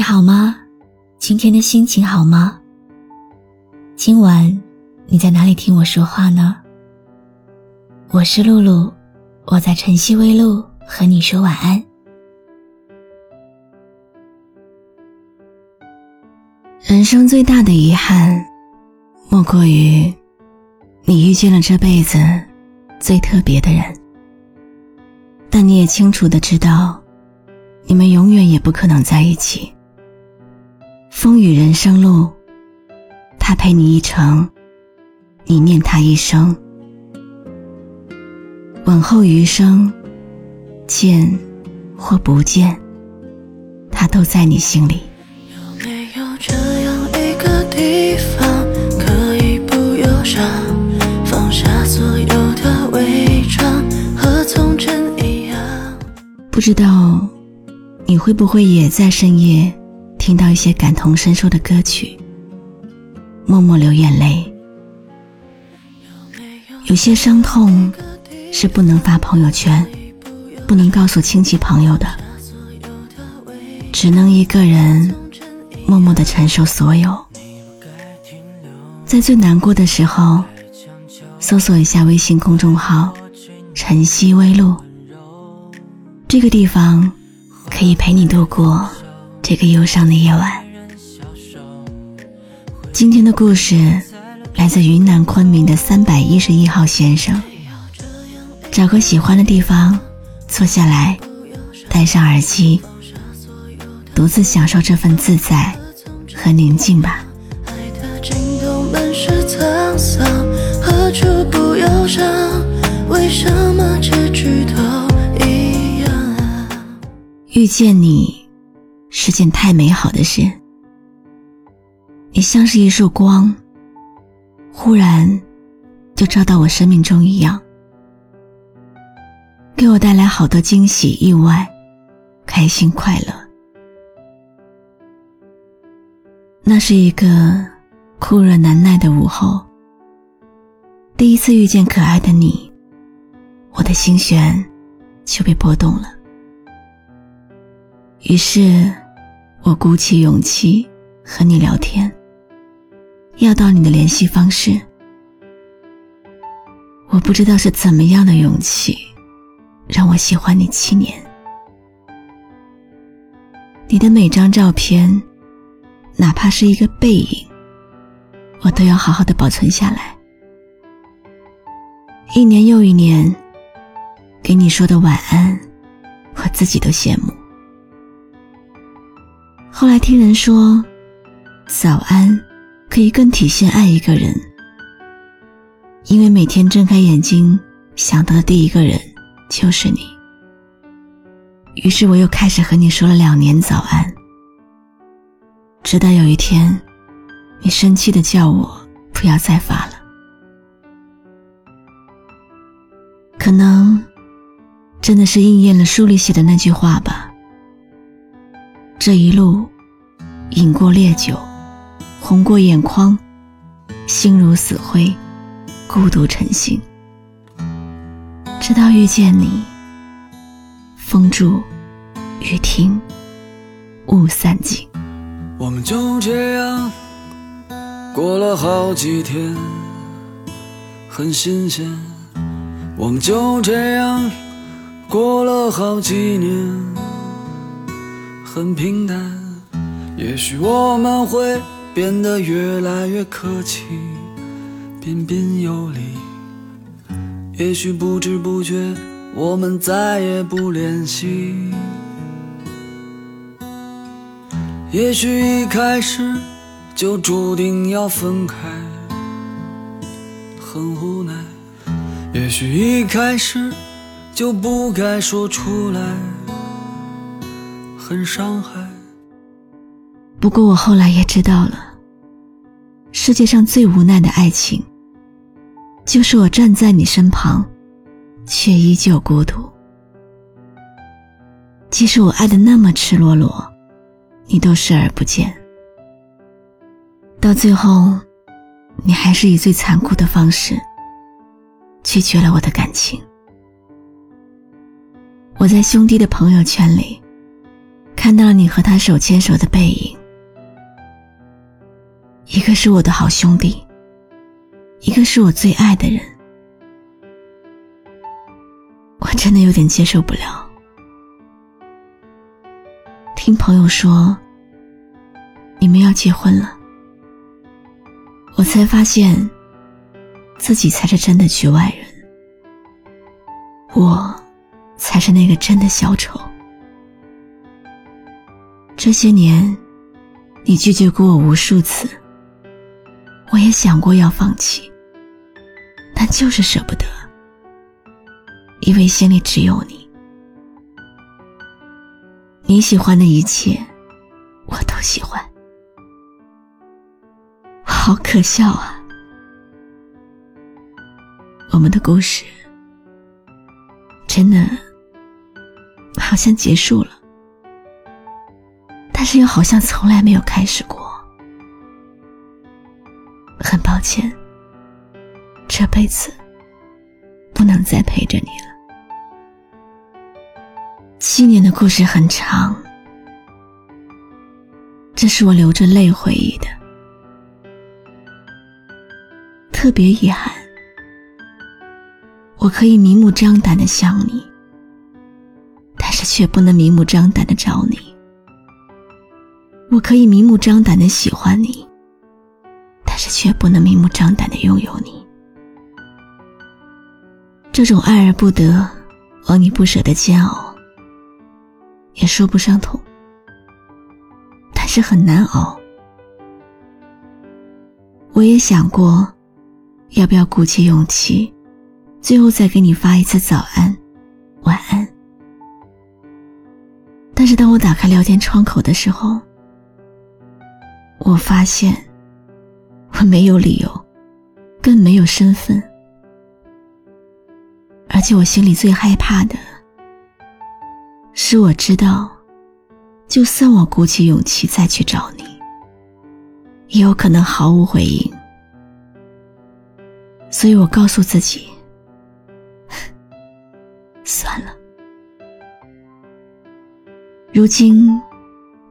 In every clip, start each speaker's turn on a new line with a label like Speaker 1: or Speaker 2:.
Speaker 1: 你好吗？今天的心情好吗？今晚你在哪里听我说话呢？我是露露，我在晨曦微露和你说晚安。人生最大的遗憾，莫过于你遇见了这辈子最特别的人，但你也清楚的知道。你们永远也不可能在一起。风雨人生路，他陪你一程，你念他一生。往后余生，见或不见，他都在你心里。
Speaker 2: 有没有这样一个地方，可以不忧伤，放下所有的伪装，和从前一样？
Speaker 1: 不知道。你会不会也在深夜听到一些感同身受的歌曲，默默流眼泪？有些伤痛是不能发朋友圈，不能告诉亲戚朋友的，只能一个人默默的承受所有。在最难过的时候，搜索一下微信公众号“晨曦微露”，这个地方。可以陪你度过这个忧伤的夜晚。今天的故事来自云南昆明的三百一十一号先生。找个喜欢的地方坐下来，戴上耳机，独自享受这份自在和宁静吧。为什么结局都？遇见你是件太美好的事，你像是一束光，忽然就照到我生命中一样，给我带来好多惊喜、意外、开心、快乐。那是一个酷热难耐的午后，第一次遇见可爱的你，我的心弦就被拨动了。于是，我鼓起勇气和你聊天，要到你的联系方式。我不知道是怎么样的勇气，让我喜欢你七年。你的每张照片，哪怕是一个背影，我都要好好的保存下来。一年又一年，给你说的晚安，我自己都羡慕。后来听人说，早安可以更体现爱一个人，因为每天睁开眼睛想到的第一个人就是你。于是我又开始和你说了两年早安，直到有一天，你生气的叫我不要再发了。可能真的是应验了书里写的那句话吧。这一路，饮过烈酒，红过眼眶，心如死灰，孤独成形。直到遇见你，风住，雨停，雾散尽。
Speaker 2: 我们就这样过了好几天，很新鲜。我们就这样过了好几年。很平淡，也许我们会变得越来越客气，彬彬有礼。也许不知不觉，我们再也不联系。也许一开始就注定要分开，很无奈。也许一开始就不该说出来。很伤害。
Speaker 1: 不过我后来也知道了，世界上最无奈的爱情，就是我站在你身旁，却依旧孤独。即使我爱的那么赤裸裸，你都视而不见。到最后，你还是以最残酷的方式拒绝了我的感情。我在兄弟的朋友圈里。看到了你和他手牵手的背影，一个是我的好兄弟，一个是我最爱的人，我真的有点接受不了。听朋友说，你们要结婚了，我才发现自己才是真的局外人，我才是那个真的小丑。这些年，你拒绝过我无数次，也想过要放弃，但就是舍不得，因为心里只有你。你喜欢的一切，我都喜欢，好可笑啊！我们的故事真的好像结束了。但是又好像从来没有开始过。抱歉，这辈子不能再陪着你了。七年的故事很长，这是我流着泪回忆的。特别遗憾，我可以明目张胆的想你，但是却不能明目张胆的找你。我可以明目张胆的喜欢你，是却不能明目张胆的拥有你。这种爱而不得、望你不舍的煎熬，也说不上痛，但是很难熬。我也想过，要不要鼓起勇气，最后再给你发一次早安、晚安。但是当我打开聊天窗口的时候，我发现，我没有理由，更没有身份，而且我心里最害怕的，是我知道，就算我鼓起勇气再去找你，也有可能毫无回应。所以我告诉自己，算了。如今。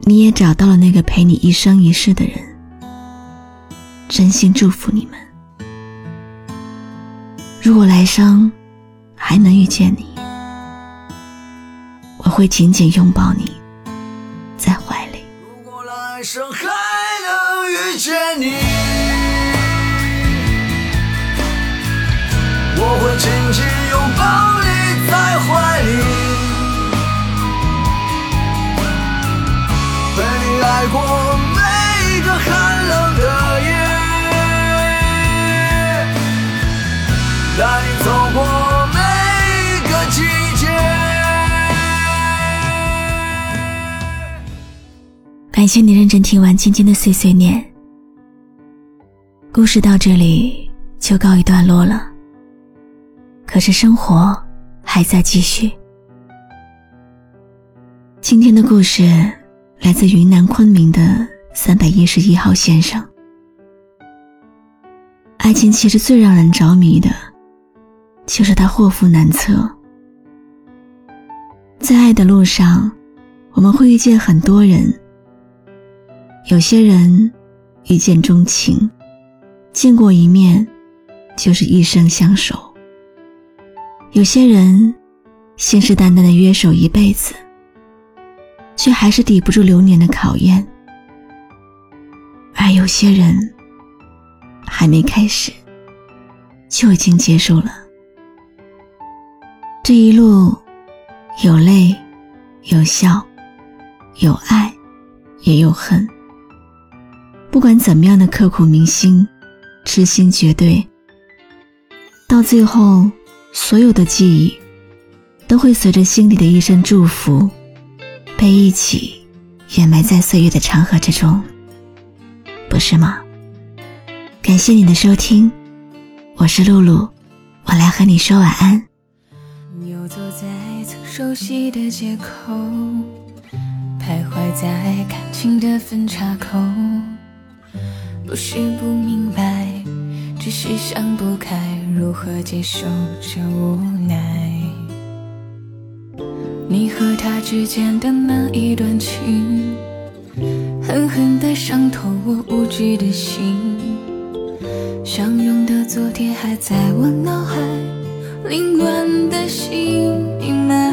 Speaker 1: 你也找到了那个陪你一生一世的人，真心祝福你们。如果来生还能遇见你，我会紧紧拥抱你，在怀里。
Speaker 2: 如果来生还能遇见你，我会紧紧
Speaker 1: 感谢你认真听完今天的碎碎念，故事到这里就告一段落了。可是生活还在继续。今天的故事。来自云南昆明的三百一十一号先生。爱情其实最让人着迷的，就是它祸福难测。在爱的路上，我们会遇见很多人。有些人一见钟情，见过一面就是一生相守；有些人信誓旦旦的约守一辈子。却还是抵不住流年的考验，而有些人还没开始，就已经结束了。这一路有泪，有笑，有爱，也有恨。不管怎么样的刻骨铭心、痴心绝对，到最后，所有的记忆都会随着心里的一声祝福。被一起掩埋在岁月的长河之中，不是吗？感谢你的收听，我是露露，我来和你说晚安。
Speaker 3: 游走在曾熟悉的街口，徘徊在感情的分岔口，不是不明白，只是想不开，如何接受这无奈。你和他之间的那一段情，狠狠地伤透我无知的心。相拥的昨天还在我脑海，凌乱的心阴霾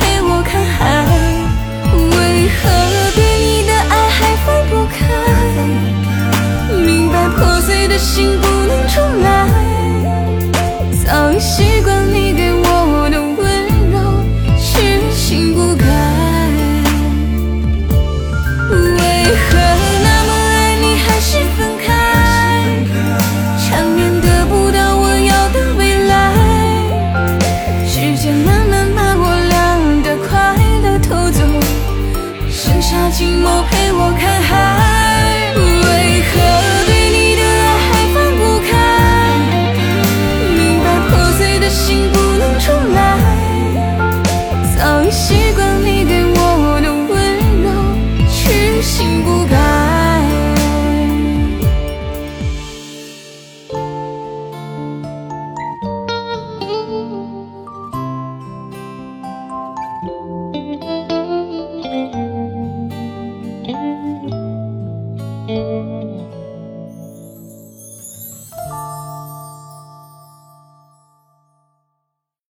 Speaker 3: 心